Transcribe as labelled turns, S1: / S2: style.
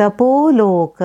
S1: तपोलोक